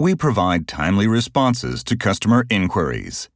we provide timely responses to customer inquiries.